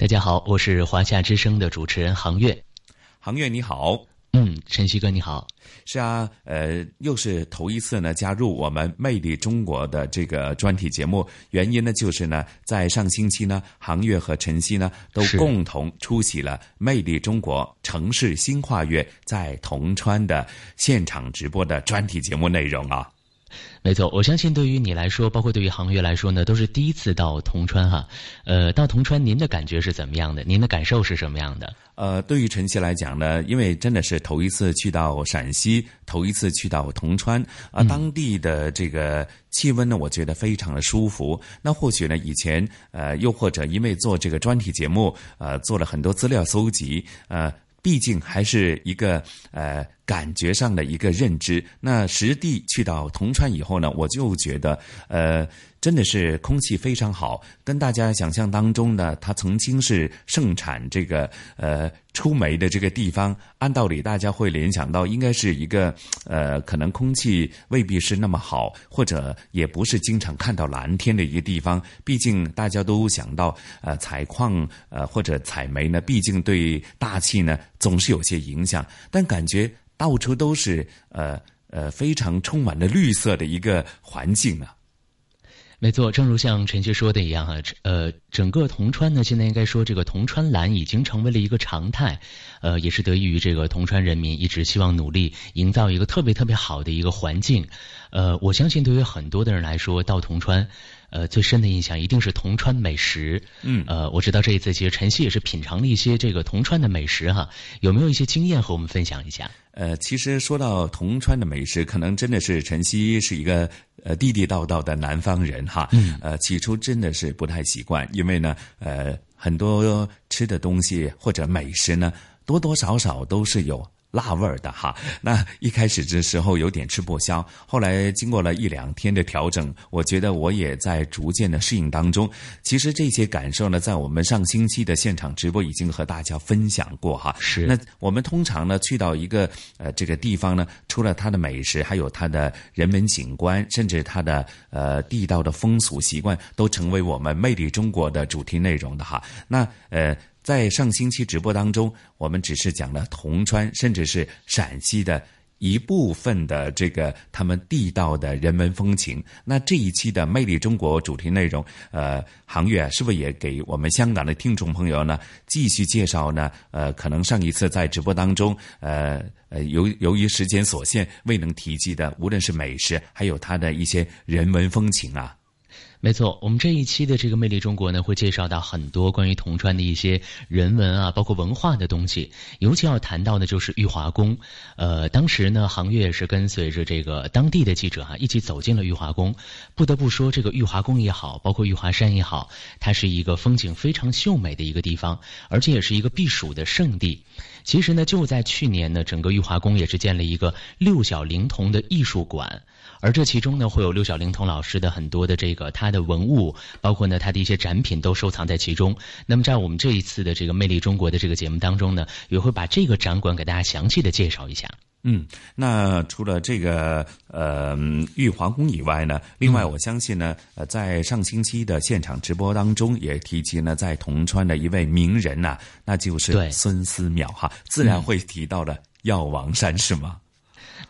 大家好，我是华夏之声的主持人杭月。杭月你好，嗯，晨曦哥你好。是啊，呃，又是头一次呢加入我们《魅力中国》的这个专题节目。原因呢，就是呢，在上星期呢，杭月和晨曦呢都共同出席了《魅力中国城市新跨越》在铜川的现场直播的专题节目内容啊。没错，我相信对于你来说，包括对于航月来说呢，都是第一次到铜川哈。呃，到铜川您的感觉是怎么样的？您的感受是什么样的？呃，对于晨曦来讲呢，因为真的是头一次去到陕西，头一次去到铜川啊，当地的这个气温呢，我觉得非常的舒服。那或许呢，以前呃，又或者因为做这个专题节目，呃，做了很多资料搜集，呃。毕竟还是一个呃感觉上的一个认知。那实地去到铜川以后呢，我就觉得呃。真的是空气非常好，跟大家想象当中呢，它曾经是盛产这个呃出煤的这个地方。按道理，大家会联想到应该是一个呃，可能空气未必是那么好，或者也不是经常看到蓝天的一个地方。毕竟大家都想到呃采矿呃或者采煤呢，毕竟对大气呢总是有些影响。但感觉到处都是呃呃非常充满了绿色的一个环境啊。没错，正如像陈曦说的一样啊，呃，整个铜川呢，现在应该说这个铜川蓝已经成为了一个常态，呃，也是得益于这个铜川人民一直希望努力营造一个特别特别好的一个环境，呃，我相信对于很多的人来说，到铜川。呃，最深的印象一定是铜川美食。嗯，呃，我知道这一次其实晨曦也是品尝了一些这个铜川的美食哈，有没有一些经验和我们分享一下？呃，其实说到铜川的美食，可能真的是晨曦是一个呃地地道道的南方人哈。嗯。呃，起初真的是不太习惯，因为呢，呃，很多吃的东西或者美食呢，多多少少都是有。辣味儿的哈，那一开始的时候有点吃不消，后来经过了一两天的调整，我觉得我也在逐渐的适应当中。其实这些感受呢，在我们上星期的现场直播已经和大家分享过哈。是。那我们通常呢去到一个呃这个地方呢，除了它的美食，还有它的人文景观，甚至它的呃地道的风俗习惯，都成为我们魅力中国的主题内容的哈。那呃。在上星期直播当中，我们只是讲了铜川，甚至是陕西的一部分的这个他们地道的人文风情。那这一期的《魅力中国》主题内容，呃，航月是不是也给我们香港的听众朋友呢继续介绍呢？呃，可能上一次在直播当中，呃呃，由由于时间所限未能提及的，无论是美食，还有它的一些人文风情啊。没错，我们这一期的这个《魅力中国》呢，会介绍到很多关于铜川的一些人文啊，包括文化的东西。尤其要谈到的就是玉华宫。呃，当时呢，杭月是跟随着这个当地的记者啊，一起走进了玉华宫。不得不说，这个玉华宫也好，包括玉华山也好，它是一个风景非常秀美的一个地方，而且也是一个避暑的圣地。其实呢，就在去年呢，整个玉华宫也是建了一个六小龄童的艺术馆。而这其中呢，会有六小龄童老师的很多的这个他的文物，包括呢他的一些展品都收藏在其中。那么在我们这一次的这个《魅力中国》的这个节目当中呢，也会把这个展馆给大家详细的介绍一下。嗯，那除了这个呃玉皇宫以外呢，另外我相信呢，呃，在上星期的现场直播当中也提及呢，在铜川的一位名人呐，那就是孙思邈哈，自然会提到的药王山，是吗？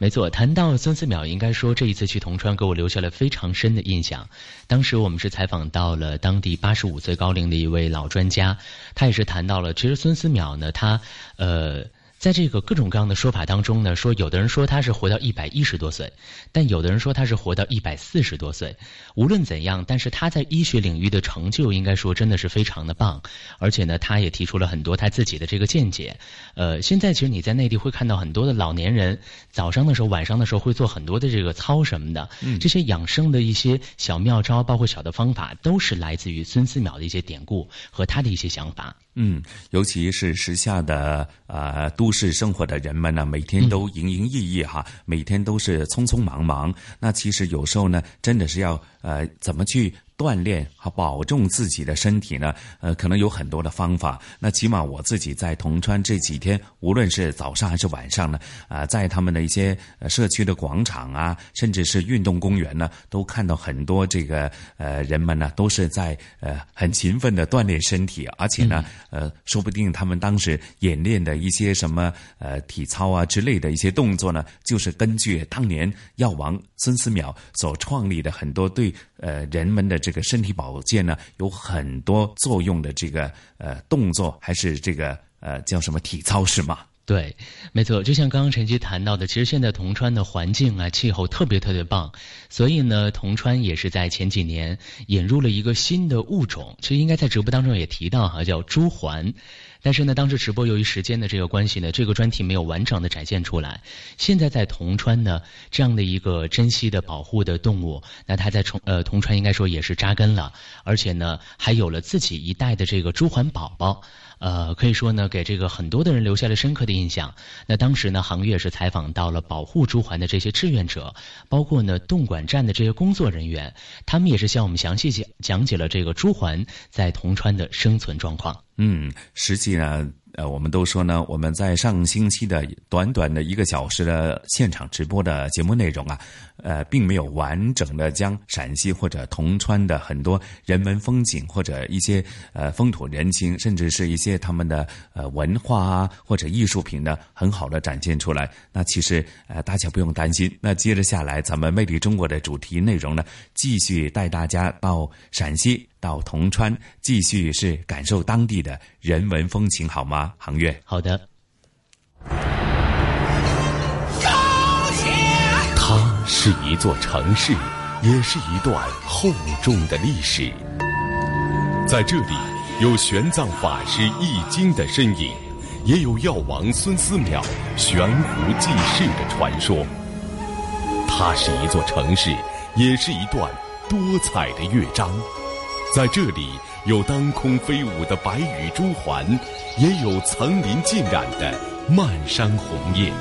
没错，谈到孙思邈，应该说这一次去铜川给我留下了非常深的印象。当时我们是采访到了当地八十五岁高龄的一位老专家，他也是谈到了，其实孙思邈呢，他呃在这个各种各样的说法当中呢，说有的人说他是活到一百一十多岁，但有的人说他是活到一百四十多岁。无论怎样，但是他在医学领域的成就，应该说真的是非常的棒。而且呢，他也提出了很多他自己的这个见解。呃，现在其实你在内地会看到很多的老年人，早上的时候、晚上的时候会做很多的这个操什么的。嗯，这些养生的一些小妙招，包括小的方法，都是来自于孙思邈的一些典故和他的一些想法。嗯，尤其是时下的呃都市生活的人们呢，每天都营营役役哈，每天都是匆匆忙忙。那其实有时候呢，真的是要呃怎么去。锻炼和保重自己的身体呢，呃，可能有很多的方法。那起码我自己在铜川这几天，无论是早上还是晚上呢，啊，在他们的一些社区的广场啊，甚至是运动公园呢，都看到很多这个呃人们呢，都是在呃很勤奋的锻炼身体，而且呢，呃，说不定他们当时演练的一些什么呃体操啊之类的一些动作呢，就是根据当年药王孙思邈所创立的很多对呃人们的这。个身体保健呢，有很多作用的这个呃动作，还是这个呃叫什么体操是吗？对，没错。就像刚刚陈奇谈到的，其实现在铜川的环境啊、气候特别特别棒，所以呢，铜川也是在前几年引入了一个新的物种。其实应该在直播当中也提到哈，叫朱鹮。但是呢，当时直播由于时间的这个关系呢，这个专题没有完整的展现出来。现在在铜川呢，这样的一个珍稀的保护的动物，那它在铜呃铜川应该说也是扎根了，而且呢，还有了自己一代的这个朱鹮宝宝。呃，可以说呢，给这个很多的人留下了深刻的印象。那当时呢，杭月是采访到了保护朱鹮的这些志愿者，包括呢动管站的这些工作人员，他们也是向我们详细讲讲解了这个朱鹮在铜川的生存状况。嗯，实际呢。呃，我们都说呢，我们在上星期的短短的一个小时的现场直播的节目内容啊，呃，并没有完整的将陕西或者铜川的很多人文风景或者一些呃风土人情，甚至是一些他们的呃文化啊或者艺术品呢，很好的展现出来。那其实呃，大家不用担心。那接着下来，咱们魅力中国的主题内容呢，继续带大家到陕西。到铜川继续是感受当地的人文风情，好吗？航月，好的。它是一座城市，也是一段厚重的历史。在这里，有玄奘法师易经的身影，也有药王孙思邈悬壶济世的传说。它是一座城市，也是一段多彩的乐章。在这里有当空飞舞的白羽朱鹮，也有层林尽染的漫山红叶。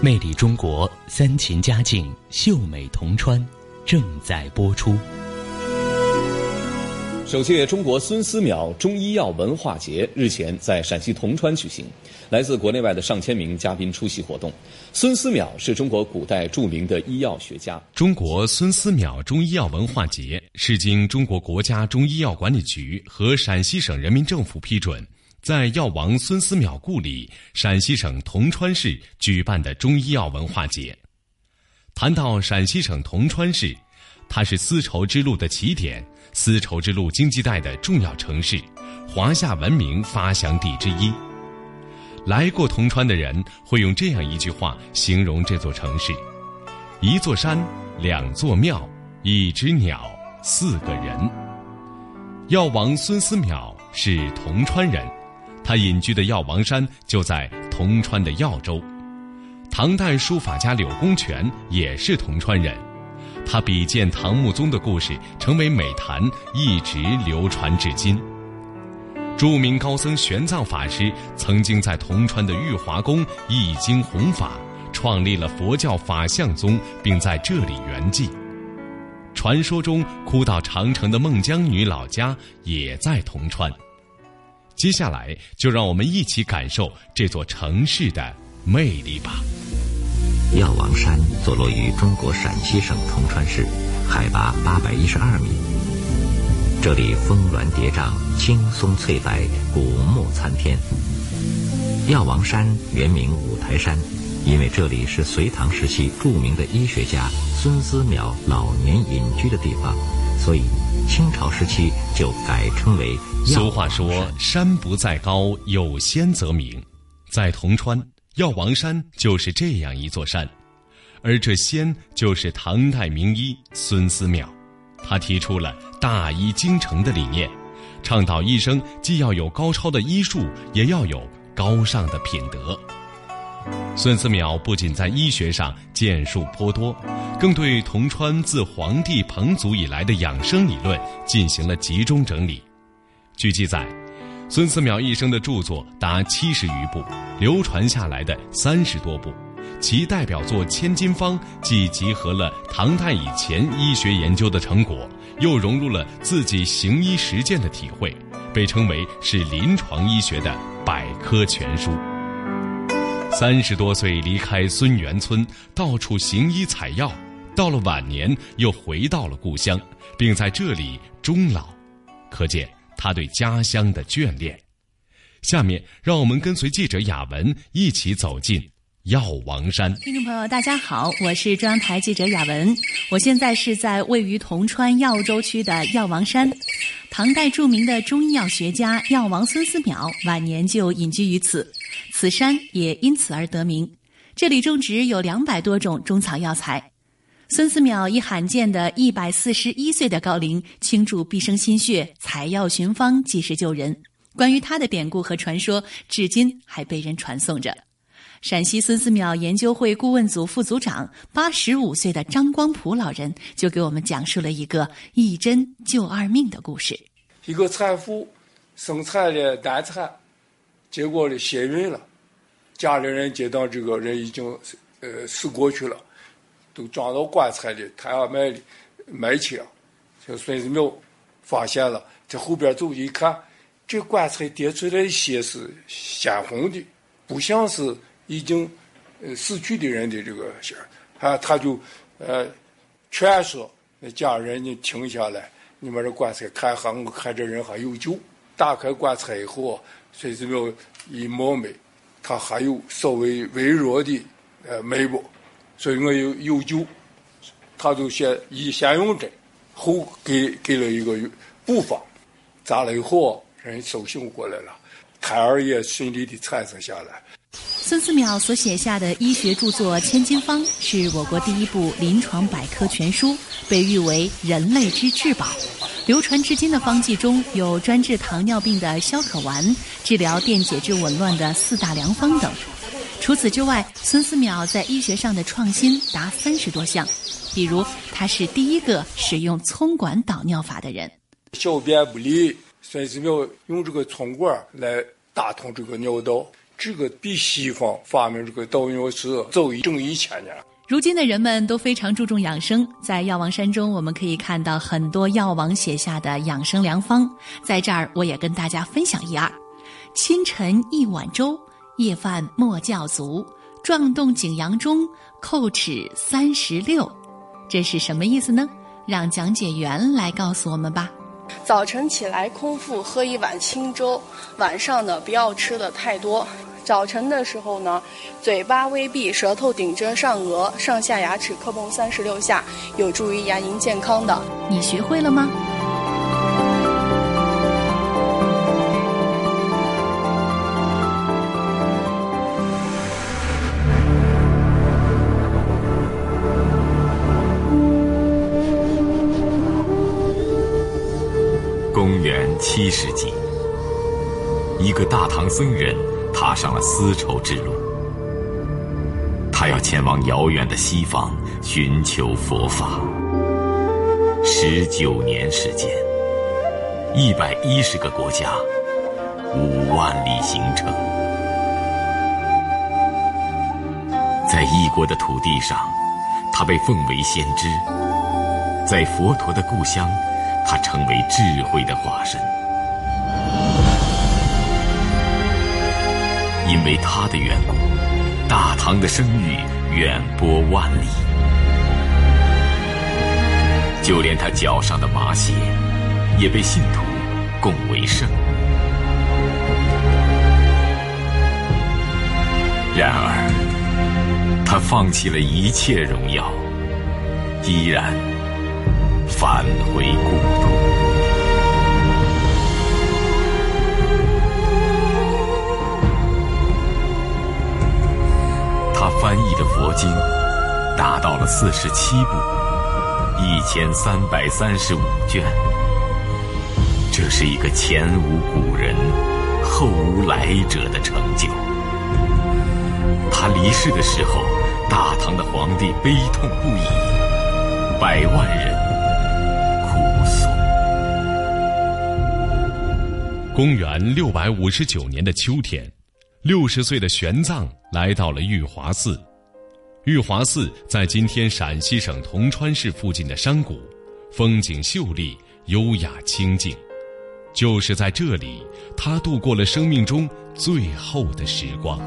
魅力中国，三秦佳境，秀美铜川，正在播出。首届中国孙思邈中医药文化节日前在陕西铜川举行。来自国内外的上千名嘉宾出席活动。孙思邈是中国古代著名的医药学家。中国孙思邈中医药文化节是经中国国家中医药管理局和陕西省人民政府批准，在药王孙思邈故里陕西省铜川市举办的中医药文化节。谈到陕西省铜川市，它是丝绸之路的起点，丝绸之路经济带的重要城市，华夏文明发祥地之一。来过铜川的人会用这样一句话形容这座城市：一座山，两座庙，一只鸟，四个人。药王孙思邈是铜川人，他隐居的药王山就在铜川的耀州。唐代书法家柳公权也是铜川人，他比见唐穆宗的故事成为美谈，一直流传至今。著名高僧玄奘法师曾经在铜川的玉华宫译经弘法，创立了佛教法相宗，并在这里圆寂。传说中哭到长城的孟姜女老家也在铜川。接下来就让我们一起感受这座城市的魅力吧。药王山坐落于中国陕西省铜川市，海拔八百一十二米。这里峰峦叠嶂，青松翠柏，古木参天。药王山原名五台山，因为这里是隋唐时期著名的医学家孙思邈老年隐居的地方，所以清朝时期就改称为。俗话说：“山不在高，有仙则名。”在铜川，药王山就是这样一座山，而这仙就是唐代名医孙思邈。他提出了大医精诚的理念，倡导医生既要有高超的医术，也要有高尚的品德。孙思邈不仅在医学上建树颇多，更对铜川自黄帝彭祖以来的养生理论进行了集中整理。据记载，孙思邈一生的著作达七十余部，流传下来的三十多部，其代表作《千金方》既集合了唐代以前医学研究的成果，又融入了自己行医实践的体会，被称为是临床医学的百科全书。三十多岁离开孙元村，到处行医采药，到了晚年又回到了故乡，并在这里终老，可见他对家乡的眷恋。下面让我们跟随记者雅文一起走进药王山。听众朋友，大家好，我是中央台记者雅文，我现在是在位于铜川耀州区的药王山。唐代著名的中医药学家药王孙思邈晚年就隐居于此。此山也因此而得名，这里种植有两百多种中草药材。孙思邈以罕见的一百四十一岁的高龄倾注毕生心血，采药寻方，济世救人。关于他的典故和传说，至今还被人传颂着。陕西孙思邈研究会顾问组副组长、八十五岁的张光普老人就给我们讲述了一个一针救二命的故事。一个产妇生产了难产。结果呢，先孕了，家里人接到这个人已经呃死过去了，都装到棺材里，抬要埋里埋起了。这孙子庙发现了，在后边走一看，这棺材叠出来的血是鲜红的，不像是已经死去的人的这个血啊，他就呃劝说那家人你停下来，你把这棺材看下，我看这人还有救。打开棺材以后。孙子庙一摸脉，他还有稍微微弱的呃脉搏，所以我有有救，他就先以先用针，后给给了一个补方，扎了以后人苏醒过来了，胎儿也顺利的产生下来。孙思邈所写下的医学著作《千金方》是我国第一部临床百科全书，被誉为人类之至宝。流传至今的方剂中有专治糖尿病的消渴丸，治疗电解质紊乱的四大良方等。除此之外，孙思邈在医学上的创新达三十多项，比如他是第一个使用葱管导尿法的人。小便不利，孙思邈用这个葱管来打通这个尿道，这个比西方发明这个导尿是早一整一千年。如今的人们都非常注重养生，在药王山中，我们可以看到很多药王写下的养生良方。在这儿，我也跟大家分享一二：清晨一碗粥，夜饭莫教足；撞动景阳钟，叩齿三十六。这是什么意思呢？让讲解员来告诉我们吧。早晨起来空腹喝一碗清粥，晚上呢不要吃的太多。早晨的时候呢，嘴巴微闭，舌头顶着上颚，上下牙齿磕碰三十六下，有助于牙龈健康的。你学会了吗？七世纪，一个大唐僧人。踏上了丝绸之路，他要前往遥远的西方寻求佛法。十九年时间，一百一十个国家，五万里行程，在异国的土地上，他被奉为先知；在佛陀的故乡，他成为智慧的化身。为他的缘故，大唐的声誉远播万里，就连他脚上的麻鞋，也被信徒供为圣。然而，他放弃了一切荣耀，依然返回故土。翻译的佛经达到了四十七部，一千三百三十五卷。这是一个前无古人、后无来者的成就。他离世的时候，大唐的皇帝悲痛不已，百万人哭诉。公元六百五十九年的秋天，六十岁的玄奘来到了玉华寺。玉华寺在今天陕西省铜川市附近的山谷，风景秀丽，优雅清静。就是在这里，他度过了生命中最后的时光。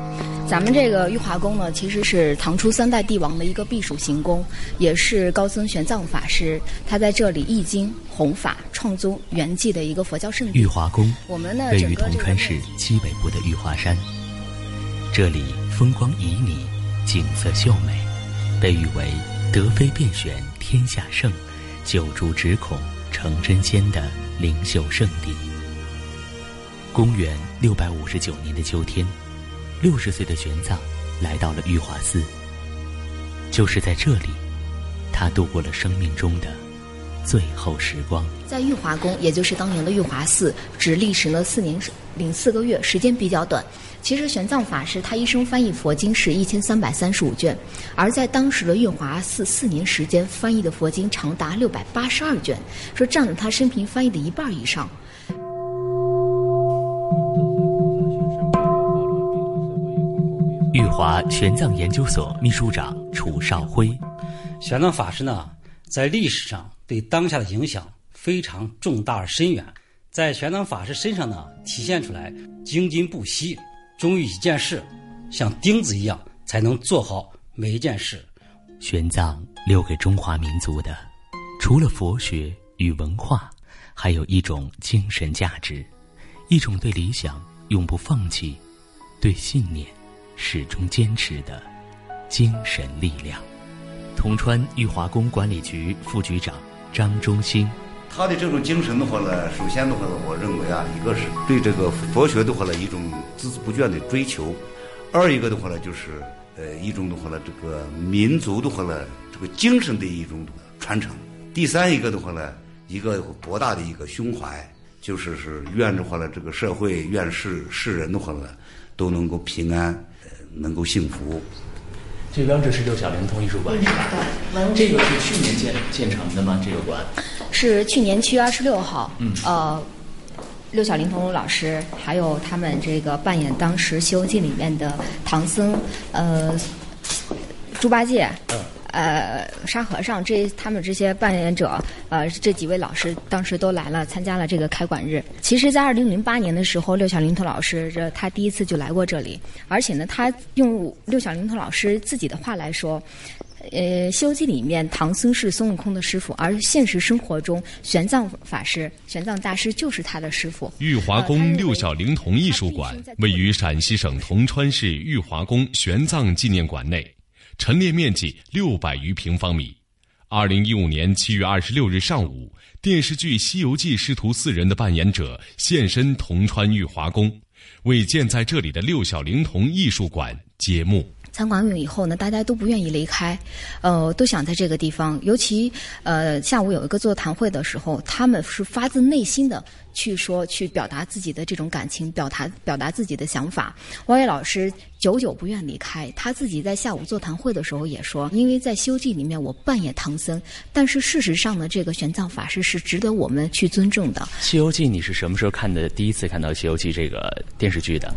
咱们这个玉华宫呢，其实是唐初三代帝王的一个避暑行宫，也是高僧玄奘法师他在这里译经、弘法、创宗圆寂的一个佛教圣地。玉华宫，我们呢位于铜川市西北部的玉华山，这里风光旖旎，景色秀美，被誉为“德妃遍选天下圣，九竹只恐成真仙”的。灵秀圣地。公元六百五十九年的秋天，六十岁的玄奘来到了玉华寺。就是在这里，他度过了生命中的最后时光。在玉华宫，也就是当年的玉华寺，只历时了四年零四个月，时间比较短。其实玄奘法师他一生翻译佛经是一千三百三十五卷，而在当时的玉华寺四年时间翻译的佛经长达六百八十二卷，说占了他生平翻译的一半以上。玉华玄奘研究所秘书长楚少辉，玄奘法师呢，在历史上对当下的影响非常重大而深远，在玄奘法师身上呢，体现出来精进不息。忠于一件事，像钉子一样，才能做好每一件事。玄奘留给中华民族的，除了佛学与文化，还有一种精神价值，一种对理想永不放弃、对信念始终坚持的精神力量。铜川玉华宫管理局副局长张忠兴。他的这种精神的话呢，首先的话呢，我认为啊，一个是对这个佛学的话呢一种孜孜不倦的追求，二一个的话呢就是呃一种的话呢这个民族的话呢这个精神的一种传承，第三一个的话呢一个博大的一个胸怀，就是是愿的话呢这个社会愿世世人的话呢都能够平安，呃能够幸福。这边这是六小龄童艺术馆是吧？这个是去年建建成的吗？这个馆是去年七月二十六号。嗯。呃，六小龄童老师还有他们这个扮演当时《西游记》里面的唐僧，呃，猪八戒。嗯。呃，沙和尚这他们这些扮演者，呃，这几位老师当时都来了，参加了这个开馆日。其实，在二零零八年的时候，六小龄童老师这他第一次就来过这里，而且呢，他用六小龄童老师自己的话来说，呃，《西游记》里面唐僧是孙悟空的师傅，而现实生活中玄奘法师、玄奘大师就是他的师傅。玉华宫六小龄童艺术馆位于陕西省铜川市玉华宫玄奘纪念馆内。陈列面积六百余平方米。二零一五年七月二十六日上午，电视剧《西游记》师徒四人的扮演者现身铜川玉华宫，为建在这里的六小龄童艺术馆揭幕。参观完以后呢，大家都不愿意离开，呃，都想在这个地方。尤其呃，下午有一个座谈会的时候，他们是发自内心的去说、去表达自己的这种感情，表达表达自己的想法。王伟老师久久不愿离开，他自己在下午座谈会的时候也说：“因为在《西游记》里面我扮演唐僧，但是事实上呢，这个玄奘法师是值得我们去尊重的。”《西游记》，你是什么时候看的？第一次看到《西游记》这个电视剧的？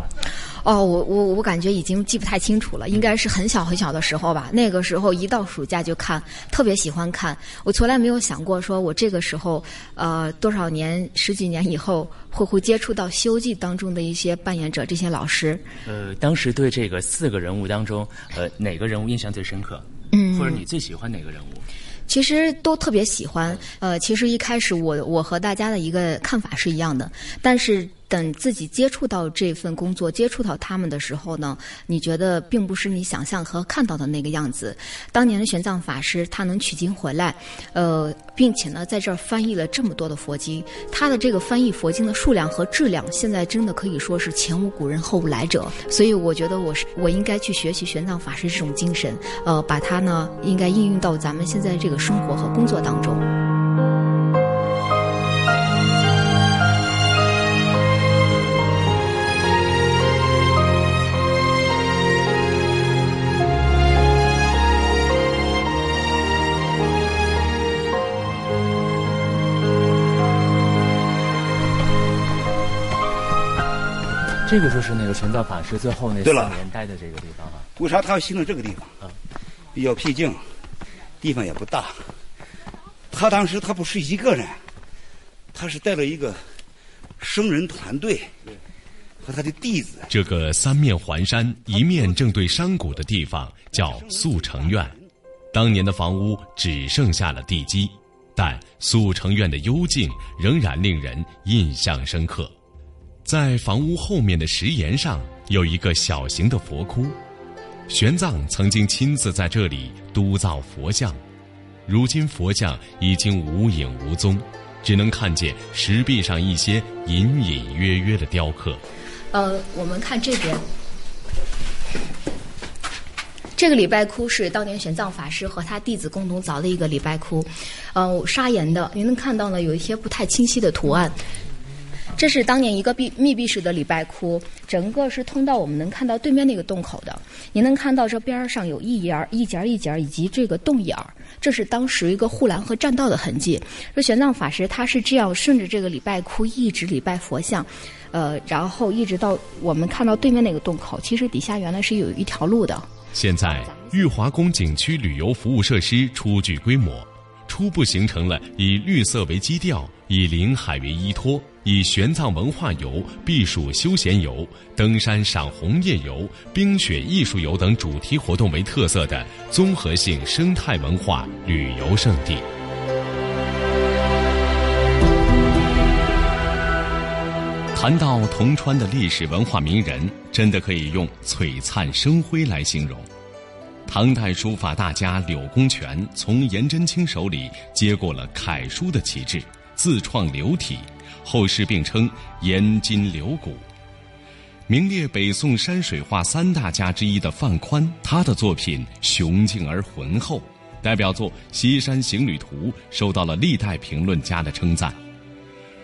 哦，我我我感觉已经记不太清楚了，应该是很小很小的时候吧。那个时候一到暑假就看，特别喜欢看。我从来没有想过，说我这个时候，呃，多少年十几年以后，会会接触到《西游记》当中的一些扮演者，这些老师。呃，当时对这个四个人物当中，呃，哪个人物印象最深刻？嗯，或者你最喜欢哪个人物？其实都特别喜欢。呃，其实一开始我我和大家的一个看法是一样的，但是。等自己接触到这份工作，接触到他们的时候呢，你觉得并不是你想象和看到的那个样子。当年的玄奘法师他能取经回来，呃，并且呢在这儿翻译了这么多的佛经，他的这个翻译佛经的数量和质量，现在真的可以说是前无古人后无来者。所以我觉得我是我应该去学习玄奘法师这种精神，呃，把它呢应该应用到咱们现在这个生活和工作当中。这个就是那个玄奘法师最后那四年待的这个地方啊。为啥他要形成这个地方？啊，比较僻静，地方也不大。他当时他不是一个人，他是带了一个僧人团队和他的弟子。这个三面环山、一面正对山谷的地方叫速成院，当年的房屋只剩下了地基，但速成院的幽静仍然令人印象深刻。在房屋后面的石岩上有一个小型的佛窟，玄奘曾经亲自在这里督造佛像，如今佛像已经无影无踪，只能看见石壁上一些隐隐约约的雕刻。呃，我们看这边，这个礼拜窟是当年玄奘法师和他弟子共同凿的一个礼拜窟，呃，砂岩的，您能看到呢，有一些不太清晰的图案。这是当年一个闭密闭式的礼拜窟，整个是通到我们能看到对面那个洞口的。您能看到这边上有一沿一节一节以及这个洞眼儿，这是当时一个护栏和栈道的痕迹。说玄奘法师他是这样顺着这个礼拜窟一直礼拜佛像，呃，然后一直到我们看到对面那个洞口，其实底下原来是有一条路的。现在玉华宫景区旅游服务设施初具规模，初步形成了以绿色为基调。以临海为依托，以玄奘文化游、避暑休闲游、登山赏红叶游、冰雪艺术游等主题活动为特色的综合性生态文化旅游胜地。谈到铜川的历史文化名人，真的可以用璀璨生辉来形容。唐代书法大家柳公权从颜真卿手里接过了楷书的旗帜。自创流体，后世并称颜筋柳骨。名列北宋山水画三大家之一的范宽，他的作品雄劲而浑厚，代表作《西山行旅图》受到了历代评论家的称赞。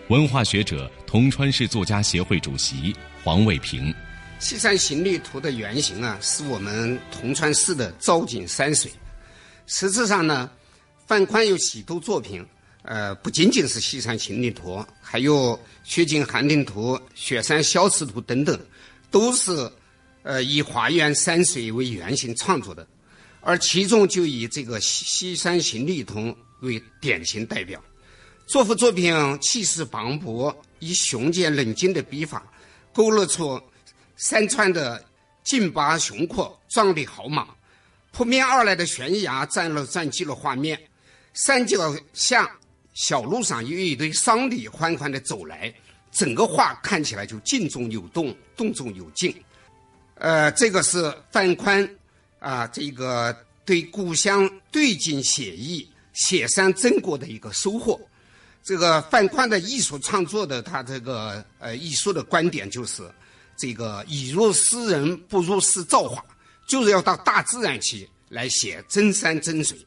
文化学者、铜川市作家协会主席黄卫平：《西山行旅图》的原型啊，是我们铜川市的昭景山水。实质上呢，范宽有许多作品。呃，不仅仅是《西山行旅图》，还有《雪景寒林图》《雪山消磁图》等等，都是呃以华园山水为原型创作的。而其中就以这个《西西山行旅图》为典型代表。这幅作品气势磅礴，以雄健冷静的笔法，勾勒出山川的劲拔雄阔、壮丽豪莽。扑面而来的悬崖占了占据了画面，山脚下。小路上有一堆商旅缓缓地走来，整个画看起来就静中有动，动中有静。呃，这个是范宽啊，这个对故乡对景写意、写山真国的一个收获。这个范宽的艺术创作的他这个呃艺术的观点就是，这个以入诗人不入诗造化，就是要到大自然去来写真山真水，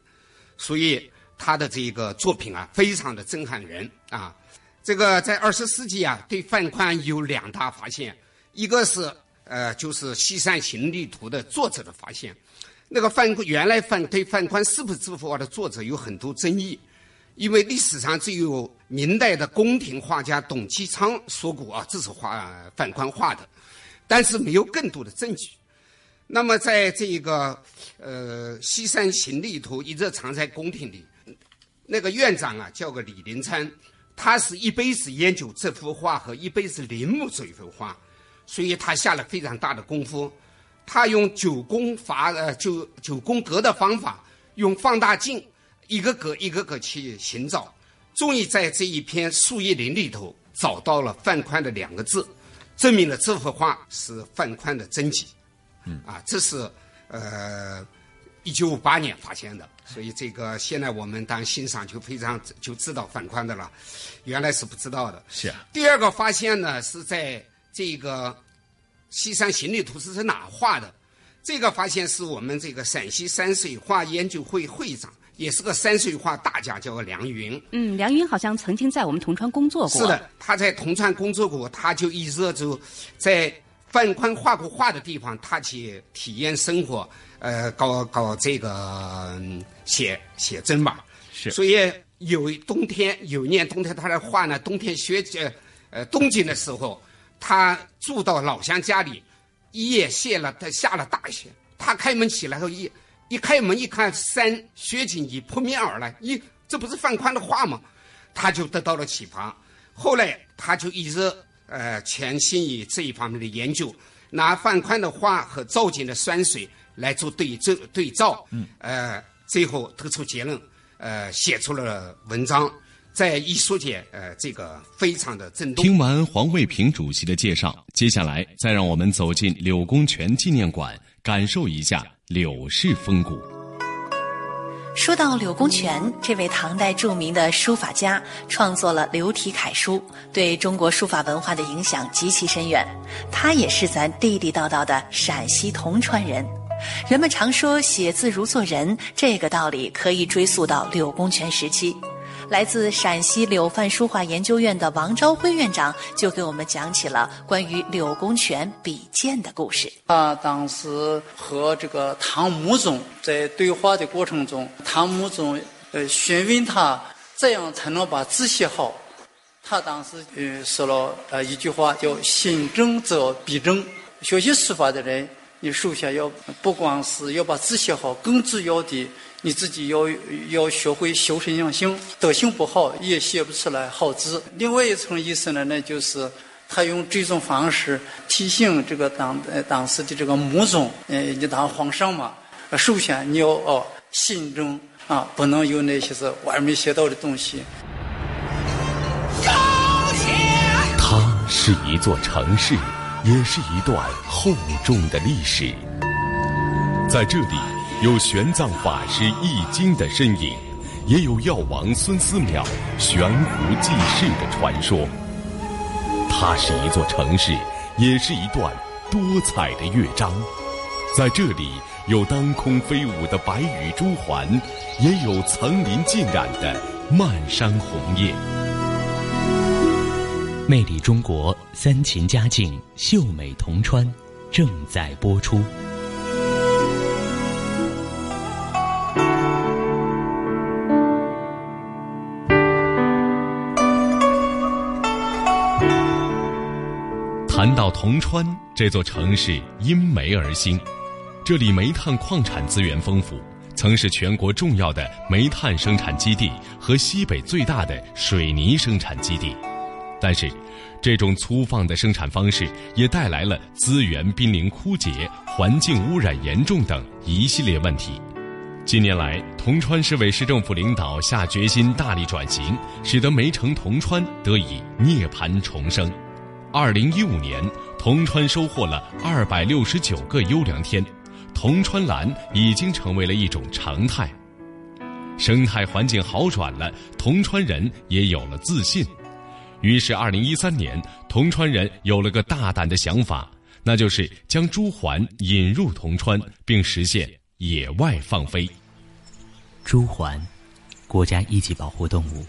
所以。他的这一个作品啊，非常的震撼人啊！这个在二十世纪啊，对范宽有两大发现，一个是呃，就是《西山行旅图》的作者的发现。那个范原来范对范宽是不是这幅画的作者有很多争议，因为历史上只有明代的宫廷画家董其昌说过啊，这是画范宽画的，但是没有更多的证据。那么在这一个呃《西山行旅图》一直藏在宫廷里。那个院长啊，叫个李林参，他是一辈子研究这幅画和一辈子临摹这幅画，所以他下了非常大的功夫。他用九宫法呃九九宫格的方法，用放大镜一个格一个格去寻找，终于在这一片树叶林里头找到了范宽的两个字，证明了这幅画是范宽的真迹。嗯啊，这是呃一九五八年发现的，所以这个现在我们当欣赏就非常就知道范宽的了，原来是不知道的。是啊，第二个发现呢是在这个《西山行旅图》是在哪画的？这个发现是我们这个陕西山水画研究会会长，也是个山水画大家，叫梁云。嗯，梁云好像曾经在我们铜川工作过。是的，他在铜川工作过，他就一直就在范宽画过画的地方，他去体验生活，呃，搞搞这个嗯写写真吧。是，所以有冬天，有一年冬天他的画呢，冬天雪呃呃冬季的时候，他住到老乡家里，一夜下了他下了大雪，他开门起来后一一开门一看山雪景已扑面而来，一，这不是范宽的画吗？他就得到了启发。后来他就一直呃潜心于这一方面的研究，拿范宽的画和赵景的山水来做对照对照，嗯，呃，最后得出结论，呃，写出了文章，在艺术界呃这个非常的震动。听完黄卫平主席的介绍，接下来再让我们走进柳公权纪念馆，感受一下柳氏风骨。说到柳公权，这位唐代著名的书法家，创作了柳体楷书，对中国书法文化的影响极其深远。他也是咱地地道道的陕西铜川人。人们常说写字如做人，这个道理可以追溯到柳公权时期。来自陕西柳范书画研究院的王昭辉院长就给我们讲起了关于柳公权比剑的故事。他当时和这个唐穆宗在对话的过程中，唐穆宗呃询问他怎样才能把字写好。他当时呃说了呃一句话叫“心正则笔正”。学习书法的人，你首先要不光是要把字写好，更主要的。你自己要要学会修身养性，德行不好也写不出来好字。另外一层意思呢，那就是他用这种方式提醒这个当呃当时的这个穆宗，呃，你当皇上嘛，首先你要哦心中啊，不能有那些是歪门邪道的东西。它是一座城市，也是一段厚重的历史，在这里。有玄奘法师易经的身影，也有药王孙思邈悬壶济世的传说。它是一座城市，也是一段多彩的乐章。在这里，有当空飞舞的白羽朱鹮，也有层林尽染的漫山红叶。魅力中国，三秦佳境，秀美铜川，正在播出。铜川这座城市，因煤而兴。这里煤炭矿产资源丰富，曾是全国重要的煤炭生产基地和西北最大的水泥生产基地。但是，这种粗放的生产方式也带来了资源濒临枯竭、环境污染严重等一系列问题。近年来，铜川市委市政府领导下决心大力转型，使得煤城铜川得以涅槃重生。二零一五年，铜川收获了二百六十九个优良天，铜川蓝已经成为了一种常态。生态环境好转了，铜川人也有了自信。于是，二零一三年，铜川人有了个大胆的想法，那就是将朱鹮引入铜川，并实现野外放飞。朱鹮，国家一级保护动物，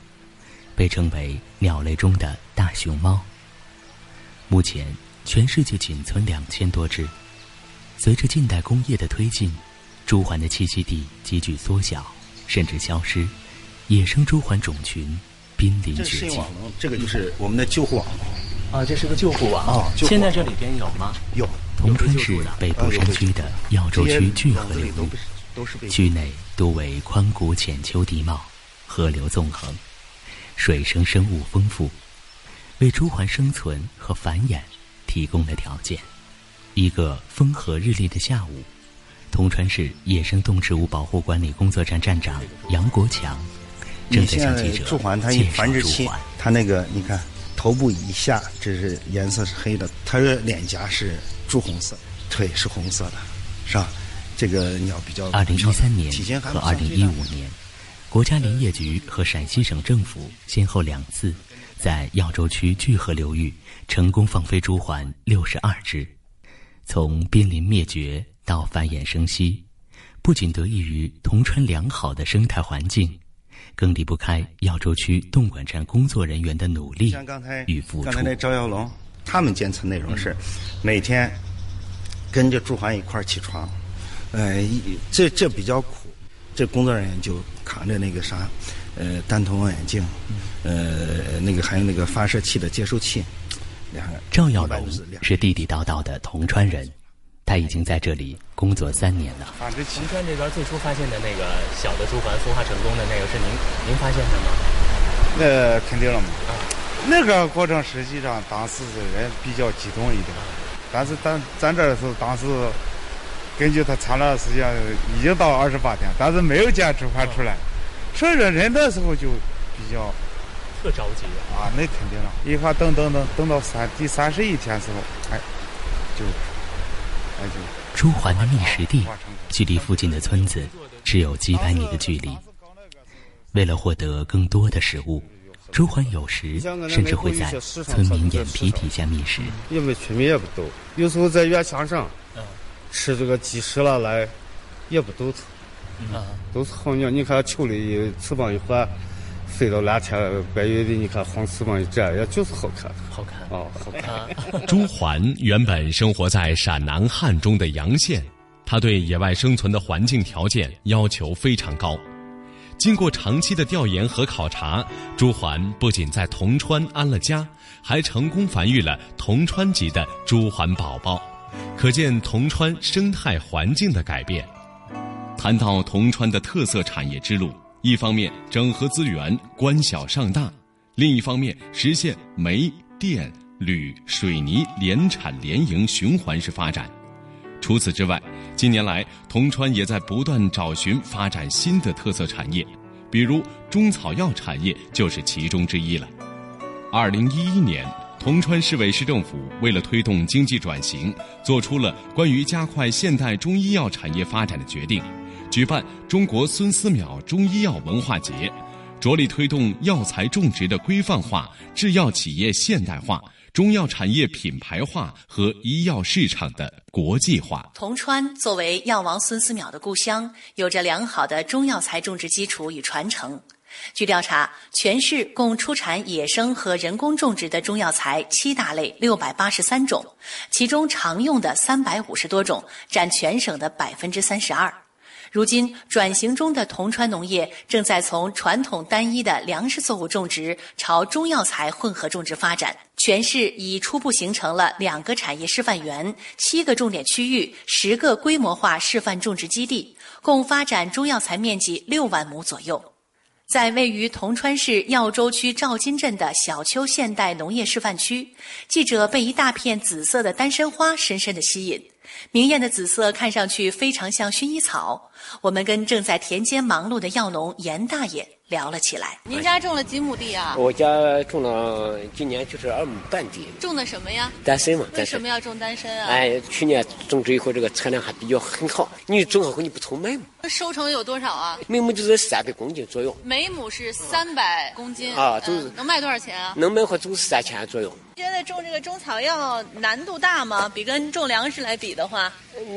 被称为鸟类中的大熊猫。目前，全世界仅存两千多只。随着近代工业的推进，朱鹮的栖息地急剧缩小，甚至消失，野生朱鹮种群濒临绝迹。这个就是我们的救护网。啊，这是个救护网啊！现在这里边有吗？有。铜川市北部山区的耀州区聚河流域，区内多为宽谷浅丘地貌，河流纵横，水生生物丰富。为朱鹮生存和繁衍提供了条件。一个风和日丽的下午，铜川市野生动植物保护管理工作站站长杨国强正在向记者朱鹮它一繁殖期，它那个你看头部以下这是颜色是黑的，它的脸颊是朱红色，腿是红色的，是吧？这个鸟比较二零一三年和二零一五年，国家林业局和陕西省政府先后两次在耀州区聚河流域成功放飞朱鹮六十二只，从濒临灭绝到繁衍生息，不仅得益于铜川良好的生态环境，更离不开耀州区动管站工作人员的努力与付出。刚才。那赵耀龙，他们监测内容是每天跟着朱鹮一块儿起床，呃，这这比较苦，这工作人员就扛着那个啥，呃，单筒望远镜，呃，那个还有那个发射器的接收器，两个赵耀龙是地地道道的铜川人，他已经在这里工作三年了。啊，这铜川这边最初发现的那个小的珠环孵化成功的那个是您您发现的吗？那肯定了嘛。啊那个过程实际上当时人比较激动一点，但是咱咱这儿是当时根据他产卵时间已经到二十八天，但是没有见朱鹮出来，所以说人的时候就比较特着急啊，那肯定了。一下等等等等到三第三十一天时候，哎，就哎就朱环的觅食地距离附近的村子只有几百米的距离。为了获得更多的食物，朱环有时甚至会在村民眼皮底下觅食。因为村民也不懂，有时候在院墙上吃这个鸡食了来，也不懂它，都是好鸟。你看秋里翅膀一换，飞到蓝天白云里，你看黄翅膀一展，也就是好看。好看哦，好看。朱鹮原本生活在陕南汉中的洋县，它对野外生存的环境条件要求非常高。经过长期的调研和考察，朱鹮不仅在铜川安了家，还成功繁育了铜川籍的朱鹮宝宝，可见铜川生态环境的改变。谈到铜川的特色产业之路，一方面整合资源，关小上大；另一方面实现煤、电、铝、水泥联产联营循环式发展。除此之外，近年来铜川也在不断找寻发展新的特色产业，比如中草药产业就是其中之一了。二零一一年，铜川市委市政府为了推动经济转型，做出了关于加快现代中医药产业发展的决定，举办中国孙思邈中医药文化节，着力推动药材种植的规范化、制药企业现代化。中药产业品牌化和医药市场的国际化。铜川作为药王孙思邈的故乡，有着良好的中药材种植基础与传承。据调查，全市共出产野生和人工种植的中药材七大类六百八十三种，其中常用的三百五十多种，占全省的百分之三十二。如今，转型中的铜川农业正在从传统单一的粮食作物种植朝中药材混合种植发展。全市已初步形成了两个产业示范园、七个重点区域、十个规模化示范种植基地，共发展中药材面积六万亩左右。在位于铜川市耀州区赵金镇的小丘现代农业示范区，记者被一大片紫色的丹参花深深的吸引。明艳的紫色看上去非常像薰衣草。我们跟正在田间忙碌的药农严大爷聊了起来。您家种了几亩地啊？我家种了，今年就是二亩半地。种的什么呀？丹参嘛。为什么要种丹参啊？哎，去年种植以后，这个产量还比较很好。你种好后你不愁卖吗？收成有多少啊？每亩就是三百公斤左右。每亩是三百公斤啊？就是能卖多少钱啊？能卖话就是三千左右。觉得种这个中草药难度大吗？比跟种粮食来比的话？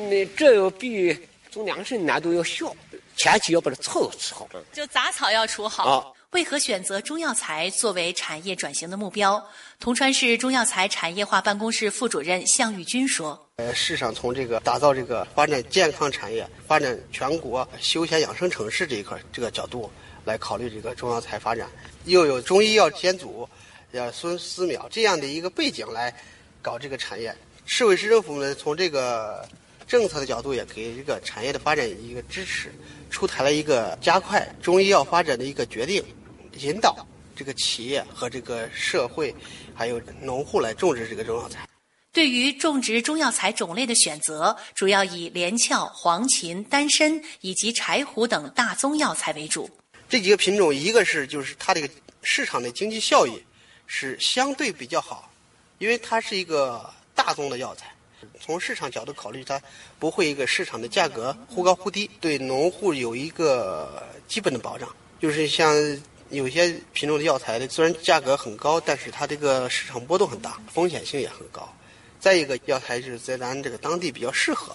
那这要比种粮食难度要小。前期要把这草要除好，就杂草要除好。啊，为何选择中药材作为产业转型的目标？铜川市中药材产业化办公室副主任向玉军说：“呃，市场从这个打造这个发展健康产业、发展全国休闲养生城市这一块这个角度来考虑这个中药材发展，又有中医药先祖，呃孙思邈这样的一个背景来搞这个产业。市委市政府呢，从这个政策的角度也给这个产业的发展一个支持。”出台了一个加快中医药发展的一个决定，引导这个企业和这个社会，还有农户来种植这个中药材。对于种植中药材种类的选择，主要以连翘、黄芩、丹参以及柴胡等大宗药材为主。这几个品种，一个是就是它这个市场的经济效益，是相对比较好，因为它是一个大宗的药材。从市场角度考虑，它不会一个市场的价格忽高忽低，对农户有一个基本的保障。就是像有些品种的药材的，虽然价格很高，但是它这个市场波动很大，风险性也很高。再一个，药材就是在咱这个当地比较适合。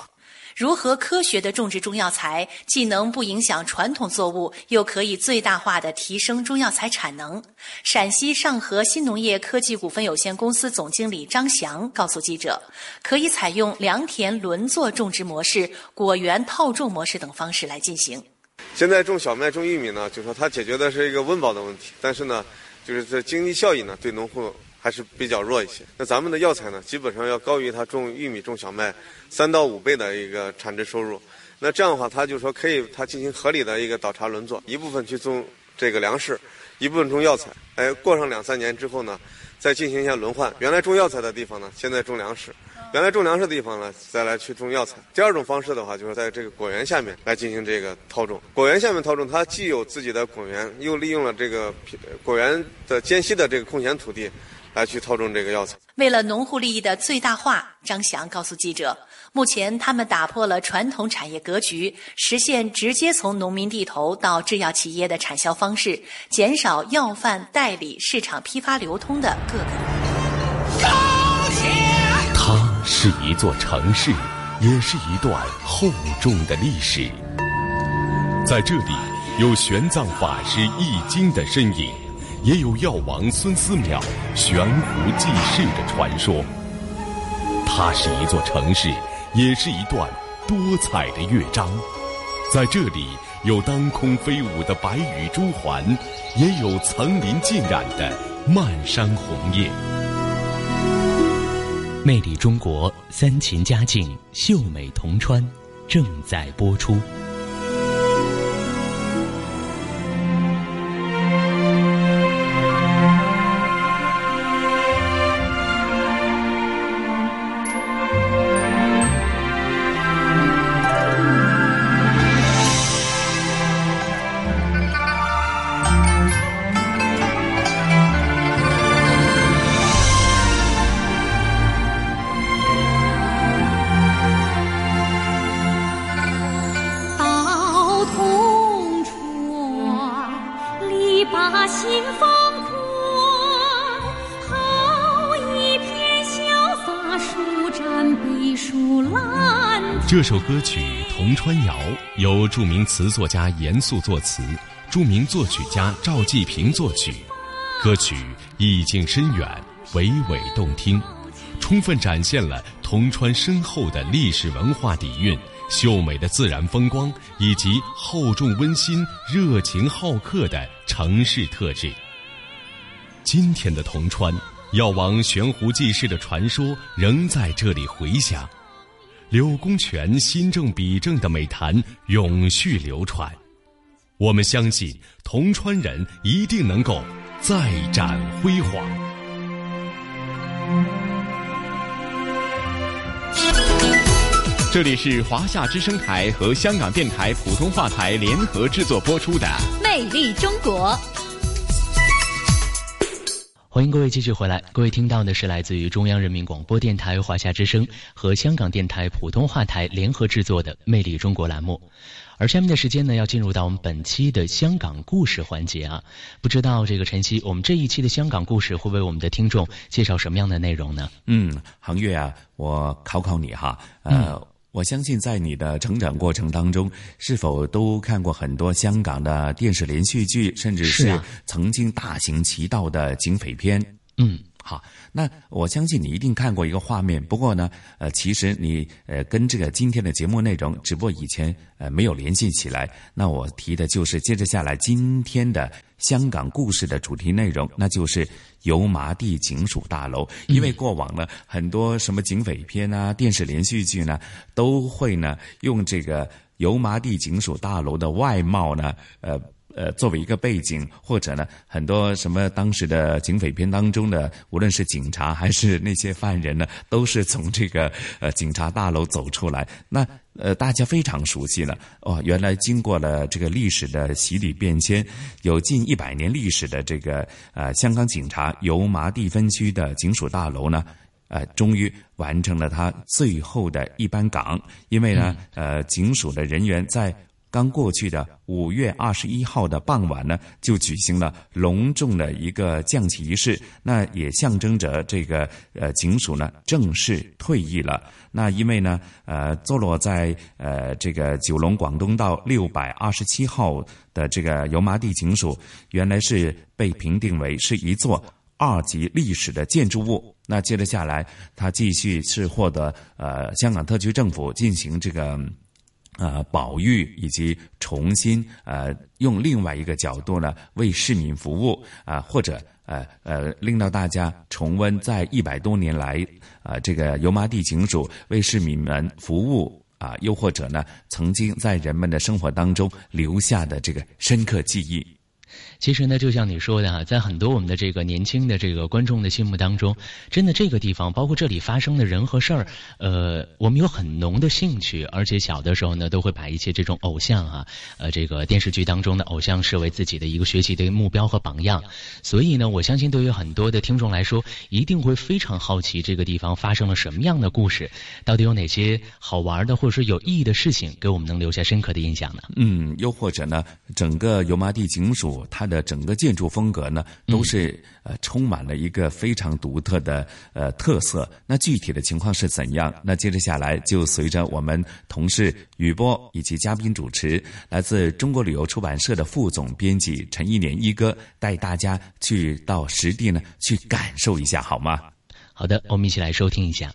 如何科学的种植中药材，既能不影响传统作物，又可以最大化的提升中药材产能？陕西上合新农业科技股份有限公司总经理张翔告诉记者，可以采用良田轮作种植模式、果园套种模式等方式来进行。现在种小麦、种玉米呢，就说它解决的是一个温饱的问题，但是呢，就是这经济效益呢，对农户。还是比较弱一些。那咱们的药材呢，基本上要高于它种玉米、种小麦三到五倍的一个产值收入。那这样的话，它就说可以，它进行合理的一个倒茬轮作，一部分去种这个粮食，一部分种药材。哎，过上两三年之后呢，再进行一下轮换。原来种药材的地方呢，现在种粮食。原来种粮食的地方呢，再来去种药材。第二种方式的话，就是在这个果园下面来进行这个套种。果园下面套种，它既有自己的果园，又利用了这个果园的间隙的这个空闲土地，来去套种这个药材。为了农户利益的最大化，张翔告诉记者，目前他们打破了传统产业格局，实现直接从农民地头到制药企业的产销方式，减少药贩代理、市场批发流通的各个。它是一座城市，也是一段厚重的历史。在这里，有玄奘法师易经的身影，也有药王孙思邈悬壶济世的传说。它是一座城市，也是一段多彩的乐章。在这里，有当空飞舞的白羽朱鹮，也有层林尽染的漫山红叶。魅力中国，三秦佳境，秀美铜川，正在播出。首歌曲《铜川谣》由著名词作家严肃作词，著名作曲家赵季平作曲。歌曲意境深远，娓娓动听，充分展现了铜川深厚的历史文化底蕴、秀美的自然风光以及厚重温馨、热情好客的城市特质。今天的铜川，药王悬壶济世的传说仍在这里回响。柳公权新正笔正的美谈永续流传，我们相信铜川人一定能够再展辉煌。这里是华夏之声台和香港电台普通话台联合制作播出的《魅力中国》。欢迎各位继续回来。各位听到的是来自于中央人民广播电台华夏之声和香港电台普通话台联合制作的《魅力中国》栏目。而下面的时间呢，要进入到我们本期的香港故事环节啊。不知道这个晨曦，我们这一期的香港故事会为我们的听众介绍什么样的内容呢？嗯，杭月啊，我考考你哈，呃。我相信，在你的成长过程当中，是否都看过很多香港的电视连续剧，甚至是曾经大行其道的警匪片？嗯。好，那我相信你一定看过一个画面。不过呢，呃，其实你呃跟这个今天的节目内容，只不过以前呃没有联系起来。那我提的就是接着下来今天的香港故事的主题内容，那就是油麻地警署大楼。因为过往呢，很多什么警匪片啊、电视连续剧呢，都会呢用这个油麻地警署大楼的外貌呢，呃。呃，作为一个背景，或者呢，很多什么当时的警匪片当中的，无论是警察还是那些犯人呢，都是从这个呃警察大楼走出来。那呃，大家非常熟悉了哦，原来经过了这个历史的洗礼变迁，有近一百年历史的这个呃香港警察油麻地分区的警署大楼呢，呃，终于完成了它最后的一班岗，因为呢，呃，警署的人员在。刚过去的五月二十一号的傍晚呢，就举行了隆重的一个降旗仪式，那也象征着这个呃警署呢正式退役了。那因为呢，呃，坐落在呃这个九龙广东道六百二十七号的这个油麻地警署，原来是被评定为是一座二级历史的建筑物。那接着下来，它继续是获得呃香港特区政府进行这个。呃，保育以及重新呃，用另外一个角度呢，为市民服务啊，或者呃呃，令到大家重温在一百多年来啊，这个油麻地警署为市民们服务啊，又或者呢，曾经在人们的生活当中留下的这个深刻记忆。其实呢，就像你说的哈，在很多我们的这个年轻的这个观众的心目当中，真的这个地方，包括这里发生的人和事儿，呃，我们有很浓的兴趣，而且小的时候呢，都会把一些这种偶像啊，呃，这个电视剧当中的偶像视为自己的一个学习的目标和榜样。所以呢，我相信对于很多的听众来说，一定会非常好奇这个地方发生了什么样的故事，到底有哪些好玩的或者是有意义的事情，给我们能留下深刻的印象呢？嗯，又或者呢，整个油麻地警署它。的整个建筑风格呢，都是呃充满了一个非常独特的呃特色。那具体的情况是怎样？那接着下来就随着我们同事雨波以及嘉宾主持，来自中国旅游出版社的副总编辑陈一年一哥带大家去到实地呢去感受一下，好吗？好的，我们一起来收听一下。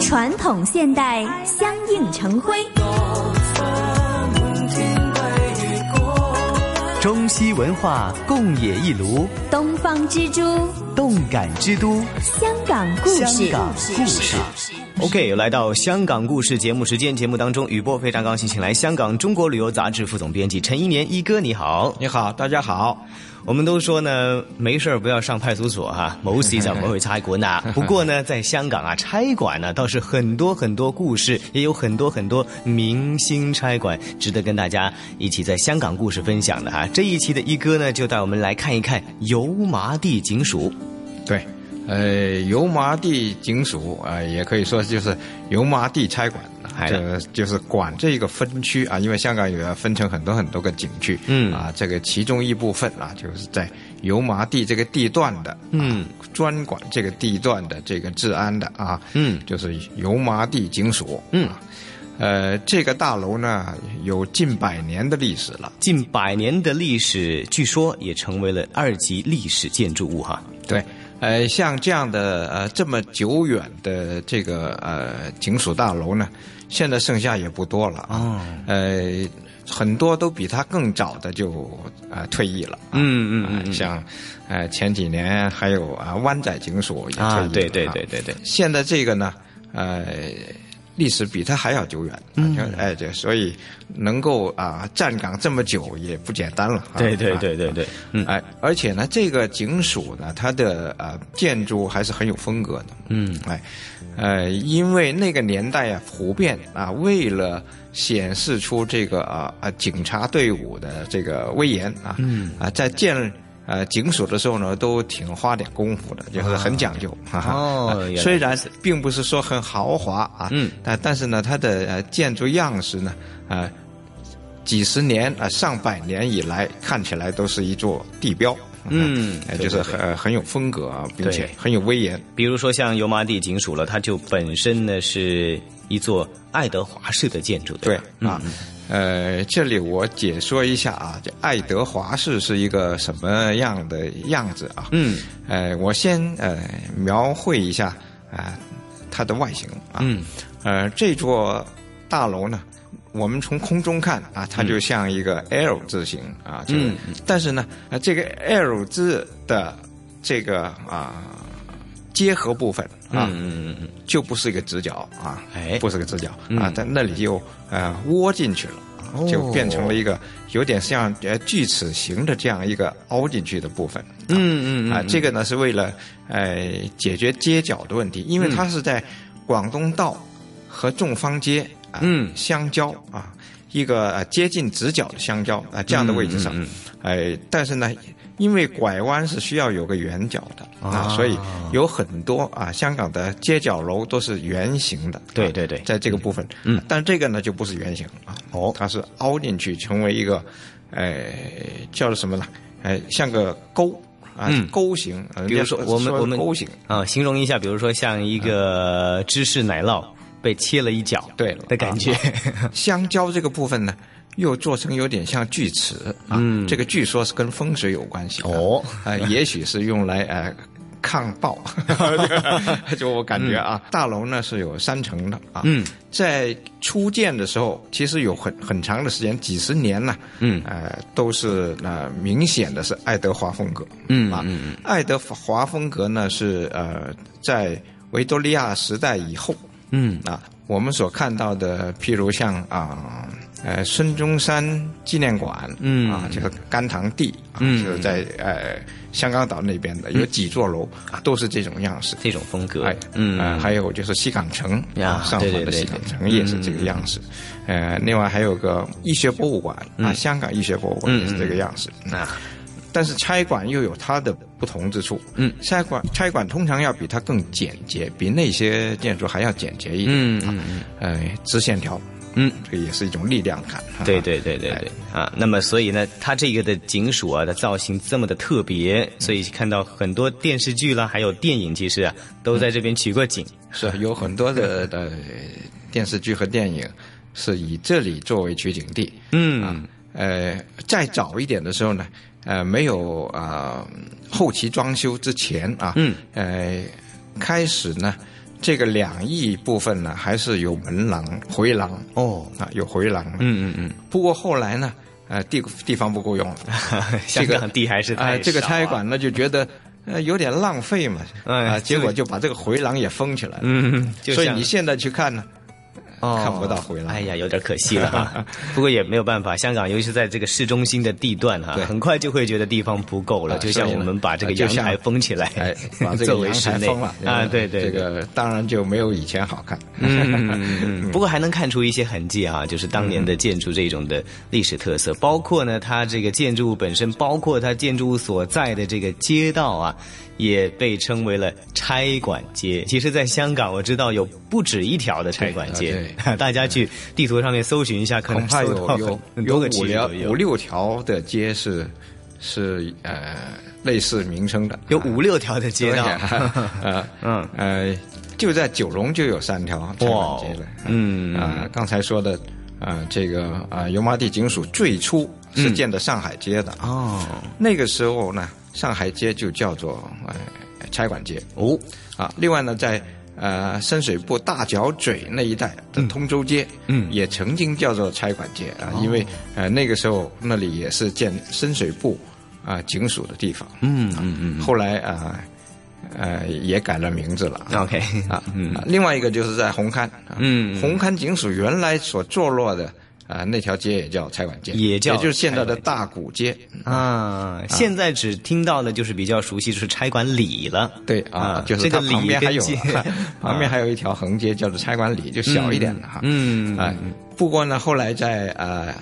传统现代相映成辉，中西文化共冶一炉，东方之珠，动感之都，香港故事。香港故事。OK，来到香港故事节目时间，节目当中，雨波非常高兴，请来香港中国旅游杂志副总编辑陈一年一哥，你好，你好，大家好。我们都说呢，没事不要上派出所哈，谋事就不会差馆呐。不过呢，在香港啊，差馆呢倒是很多很多故事，也有很多很多明星差馆，值得跟大家一起在香港故事分享的哈。这一期的一哥呢，就带我们来看一看油麻地警署。对，呃，油麻地警署啊，也可以说就是油麻地差馆。这就是管这一个分区啊，因为香港有要分成很多很多个景区，嗯。啊，这个其中一部分啊，就是在油麻地这个地段的，嗯，专管这个地段的这个治安的啊，嗯，就是油麻地警署，嗯，呃，这个大楼呢有近百年的历史了，近百年的历史，据说也成为了二级历史建筑物哈，对。呃，像这样的呃这么久远的这个呃警署大楼呢，现在剩下也不多了啊。呃，很多都比他更早的就啊退役了。嗯嗯嗯。像呃前几年还有啊湾仔警署也退役了。啊，对对对对对。现在这个呢，呃。历史比它还要久远，嗯，哎，对，所以能够啊站岗这么久也不简单了。对对对对对，嗯，哎，而且呢，这个警署呢，它的呃建筑还是很有风格的。嗯，哎，呃，因为那个年代啊，普遍啊，为了显示出这个啊啊警察队伍的这个威严啊，嗯啊，在建。呃，警署的时候呢，都挺花点功夫的，就是很讲究。哦，虽然并不是说很豪华啊，嗯，但但是呢，它的呃建筑样式呢，呃，几十年啊，上百年以来看起来都是一座地标。嗯，就是很很有风格啊，并且很有威严。比如说像油麻地警署了，它就本身呢是一座爱德华式的建筑。对啊。呃，这里我解说一下啊，这爱德华式是一个什么样的样子啊？嗯，呃，我先呃描绘一下啊它的外形啊。嗯，呃，这座大楼呢，我们从空中看啊，它就像一个 L 字形啊。嗯，但是呢，这个 L 字的这个啊结合部分啊，嗯，就不是一个直角啊，哎，不是个直角啊，在那里就呃窝进去了。就变成了一个有点像锯齿形的这样一个凹进去的部分。嗯嗯啊，这个呢是为了呃解决街角的问题，因为它是在广东道和众坊街啊、相交啊一个接近直角的相交啊这样的位置上，哎、但是呢。因为拐弯是需要有个圆角的啊，啊所以有很多啊，香港的街角楼都是圆形的。对对对在这个部分，嗯，但这个呢就不是圆形啊，哦，它是凹进去，成为一个，呃，叫做什么呢？呃，像个沟啊，嗯沟形。呃比如说我们我们沟形啊，形容一下，比如说像一个芝士奶酪被切了一角，对的感觉。香蕉这个部分呢，又做成有点像锯齿啊。嗯这个据说是跟风水有关系哦，啊，也许是用来呃抗暴，就我感觉啊，大楼呢是有三层的啊。嗯，在初建的时候，其实有很很长的时间，几十年呢，嗯，呃，都是呃明显的是爱德华风格。啊嗯嗯爱德华风格呢是呃在维多利亚时代以后。嗯啊，我们所看到的，譬如像啊，呃，孙中山纪念馆，嗯。啊，就是甘棠地，啊，嗯。就是在呃香港岛那边的，有几座楼啊，都是这种样式，这种风格哎，嗯。呃还有就是西港城啊，上对对对。环的西港城也是这个样式，呃，另外还有个医学博物馆啊，嗯。香港医学博物馆也是这个样式，啊。但是拆馆又有它的不同之处。嗯，拆馆拆馆通常要比它更简洁，比那些建筑还要简洁一点。嗯嗯嗯，呃，直线条。嗯，这也是一种力量感。对对对对对啊，那么所以呢，它这个的警署啊的造型这么的特别，所以看到很多电视剧啦，还有电影，其实啊都在这边取过景。是 有很多的的 电视剧和电影是以这里作为取景地。嗯，呃，再早一点的时候呢，呃，没有啊、后期装修之前啊，嗯，呃，开始呢。这个两翼部分呢，还是有门廊、回廊哦啊，有回廊。嗯嗯嗯。不过后来呢，呃，地地方不够用了，香港地还是啊、太这个差馆呢就觉得呃有点浪费嘛，啊、结果就把这个回廊也封起来了。嗯就像所以你现在去看呢，哦看不到回来。哎呀，有点可惜了哈。不过也没有办法，香港尤其是在这个市中心的地段哈，对很快就会觉得地方不够了。啊就像我们把这个阳台封起来，哎，把这 作个阳为室内台封了啊，对对，这个当然就没有以前好看。嗯，不过还能看出一些痕迹啊，就是当年的建筑这种的历史特色，包括呢，它这个建筑物本身，包括它建筑物所在的这个街道啊，也被称为了差馆街。其实，在香港我知道有不止一条的差馆街，大家去地图上面搜寻一下，可能恐怕有有有五条五六条的街是是呃类似名称的，有五六条的街道。对 呃嗯。呃，就在九龙就有三条差馆街了。嗯。啊，刚才说的啊，这个啊油麻地警署最初是建的上海街的。哦，那个时候呢，上海街就叫做呃差馆街哦啊。另外呢，在呃深水埗大角咀那一带的通州街，嗯，也曾经叫做差馆街啊，哦因为呃那个时候那里也是建深水埗啊、警署的地方，嗯嗯嗯，后来啊。呃，也改了名字了。OK 啊，嗯啊另外一个就是在红磡，啊嗯红磡警署原来所坐落的啊那条街也叫差馆街，也叫也就是现在的大鼓街啊，现在只听到的就是比较熟悉，就是差馆里了。对啊，就是旁边还有 旁边还有一条横街叫做差馆里，就小一点的哈。嗯啊，不过呢，后来在呃。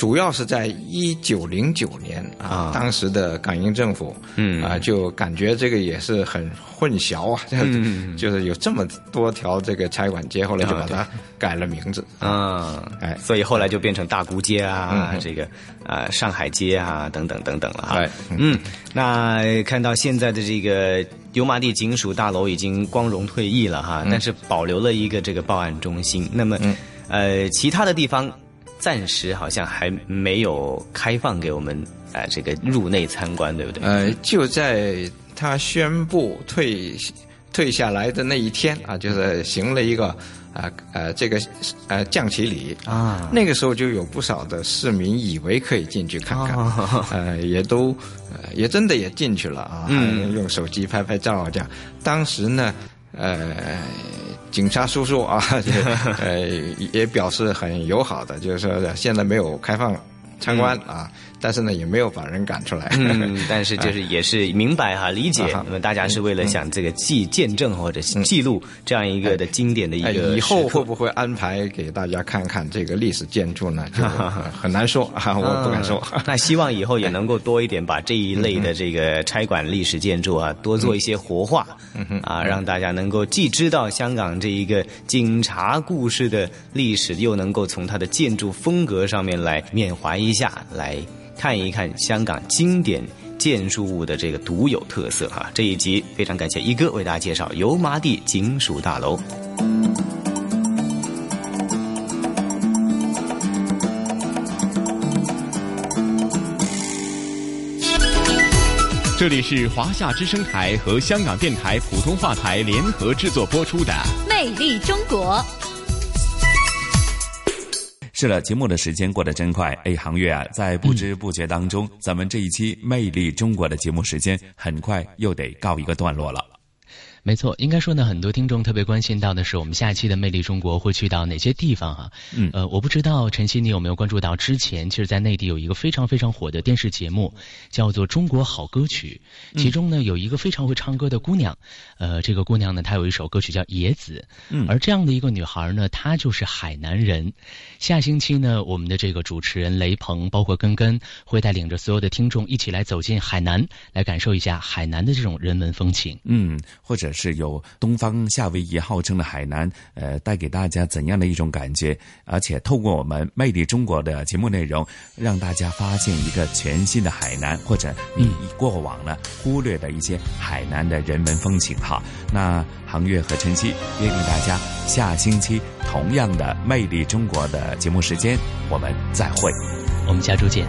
主要是在一九零九年啊，当时的港英政府，嗯。啊，就感觉这个也是很混淆啊，嗯就是有这么多条这个差馆街，后来就把它改了名字啊，哎，所以后来就变成大沽街啊，嗯这个啊上海街啊等等等等了哈。哎嗯，那看到现在的这个油麻地警署大楼已经光荣退役了哈，但是保留了一个这个报案中心。那么，呃，其他的地方暂时好像还没有开放给我们啊、呃这个入内参观，对不对？呃，就在他宣布退退下来的那一天啊，就是行了一个啊呃这个呃降旗礼啊，那个时候就有不少的市民以为可以进去看看，呃也都呃也真的也进去了啊，嗯用手机拍拍照啊这样。当时呢，呃，警察叔叔啊，呃也表示很友好的，就是说现在没有开放参观啊。但是呢，也没有把人赶出来。嗯，但是就是也是明白哈，理解。那么大家是为了想这个记见证或者记录这样一个的经典的一个。以后会不会安排给大家看看这个历史建筑呢？就 很难说啊，我不敢说。那希望以后也能够多一点把这一类的这个差馆历史建筑啊，多做一些活化啊，让大家能够既知道香港这一个警察故事的历史，又能够从它的建筑风格上面来缅怀一下来。看一看香港经典建筑物的这个独有特色哈，这一集非常感谢一哥为大家介绍油麻地警署大楼。这里是华夏之声台和香港电台普通话台联合制作播出的《魅力中国》。是了，节目的时间过得真快，哎，航月啊，在不知不觉当中，咱们这一期《魅力中国》的节目时间很快又得告一个段落了。没错，应该说呢，很多听众特别关心到的是，我们下期的《魅力中国》会去到哪些地方啊？嗯，呃，我不知道晨曦你有没有关注到，之前其实，在内地有一个非常非常火的电视节目，叫做《中国好歌曲》，其中呢有一个非常会唱歌的姑娘，呃，这个姑娘呢，她有一首歌曲叫《野子》，嗯，而这样的一个女孩呢，她就是海南人。下星期呢，我们的这个主持人雷鹏，包括根根，会带领着所有的听众一起来走进海南，来感受一下海南的这种人文风情。嗯，或是有东方夏威夷号称的海南，呃，带给大家怎样的一种感觉？而且透过我们《魅力中国》的节目内容，让大家发现一个全新的海南，或者你过往呢忽略的一些海南的人文风情哈。那航月和晨曦约定大家下星期同样的《魅力中国》的节目时间，我们再会，我们下周见。